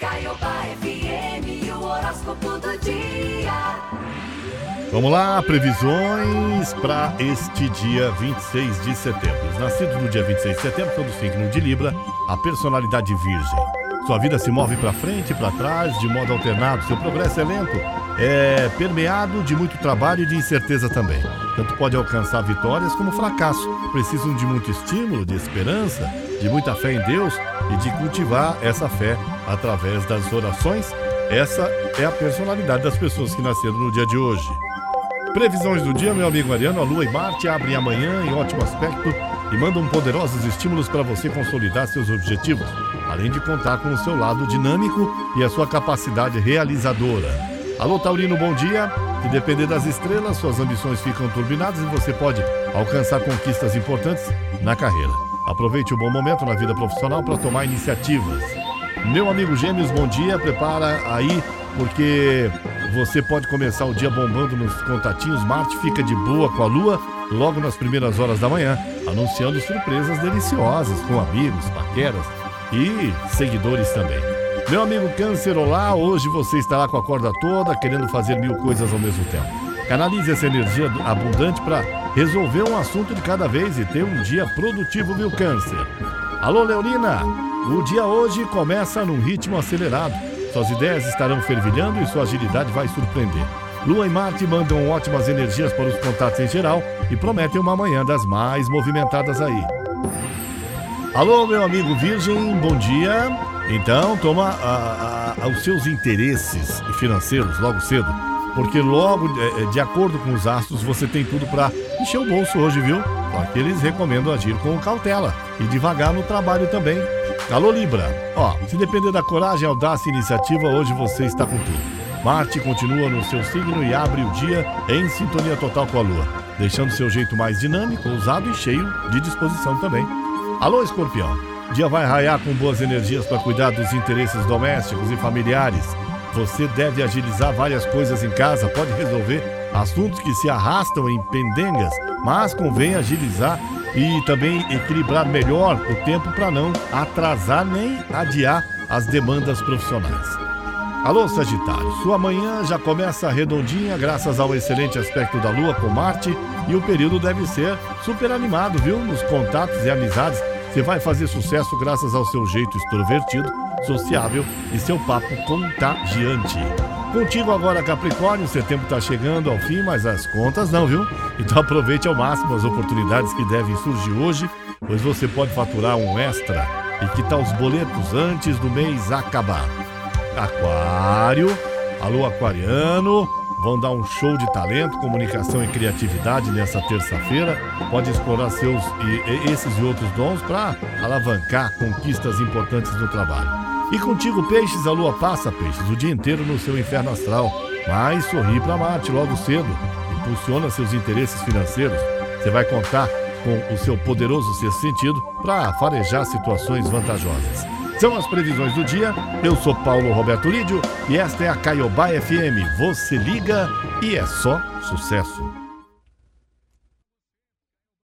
Caiobá FM, o horóscopo do dia. Vamos lá, previsões para este dia 26 de setembro. Os nascidos no dia 26 de setembro são do signo de Libra, a personalidade virgem. Sua vida se move para frente e para trás de modo alternado, seu progresso é lento, é permeado de muito trabalho e de incerteza também. Tanto pode alcançar vitórias como fracasso. Precisam de muito estímulo, de esperança, de muita fé em Deus e de cultivar essa fé através das orações. Essa é a personalidade das pessoas que nasceram no dia de hoje. Previsões do dia, meu amigo Mariano. A Lua e Marte abrem amanhã em ótimo aspecto e mandam poderosos estímulos para você consolidar seus objetivos, além de contar com o seu lado dinâmico e a sua capacidade realizadora. Alô, Taurino, bom dia. Se depender das estrelas, suas ambições ficam turbinadas e você pode alcançar conquistas importantes na carreira. Aproveite o bom momento na vida profissional para tomar iniciativas. Meu amigo Gêmeos, bom dia. Prepara aí, porque você pode começar o dia bombando nos contatinhos. Marte fica de boa com a Lua logo nas primeiras horas da manhã, anunciando surpresas deliciosas com amigos, paqueras e seguidores também. Meu amigo Câncer, olá! Hoje você estará com a corda toda, querendo fazer mil coisas ao mesmo tempo. Canalize essa energia abundante para resolver um assunto de cada vez e ter um dia produtivo, viu, Câncer? Alô, Leonina! O dia hoje começa num ritmo acelerado. Suas ideias estarão fervilhando e sua agilidade vai surpreender. Lua e Marte mandam ótimas energias para os contatos em geral e prometem uma manhã das mais movimentadas aí. Alô, meu amigo Virgem, bom dia. Então, toma a, a, os seus interesses financeiros logo cedo, porque logo, de, de acordo com os astros, você tem tudo para encher o bolso hoje, viu? Só que eles recomendam agir com cautela e devagar no trabalho também. Alô, Libra. Ó, se depender da coragem, audácia e iniciativa, hoje você está com tudo. Marte continua no seu signo e abre o dia em sintonia total com a Lua, deixando seu jeito mais dinâmico, ousado e cheio de disposição também. Alô, Escorpião. Dia vai raiar com boas energias para cuidar dos interesses domésticos e familiares. Você deve agilizar várias coisas em casa, pode resolver assuntos que se arrastam em pendengas, mas convém agilizar e também equilibrar melhor o tempo para não atrasar nem adiar as demandas profissionais. Alô, Sagitário, sua manhã já começa redondinha graças ao excelente aspecto da Lua com Marte e o período deve ser super animado, viu? Nos contatos e amizades, você vai fazer sucesso graças ao seu jeito extrovertido, sociável e seu papo contagiante. Contigo agora, Capricórnio, setembro está chegando ao fim, mas as contas não, viu? Então aproveite ao máximo as oportunidades que devem surgir hoje, pois você pode faturar um extra e quitar os boletos antes do mês acabar. Aquário, alô aquariano, vão dar um show de talento, comunicação e criatividade nessa terça-feira. Pode explorar seus e, esses e outros dons para alavancar conquistas importantes no trabalho. E contigo, peixes, a lua passa, peixes, o dia inteiro no seu inferno astral, mas sorri para Marte logo cedo, impulsiona seus interesses financeiros. Você vai contar com o seu poderoso sexto sentido para farejar situações vantajosas. São as previsões do dia. Eu sou Paulo Roberto Lídio e esta é a Caiobá FM. Você liga e é só sucesso.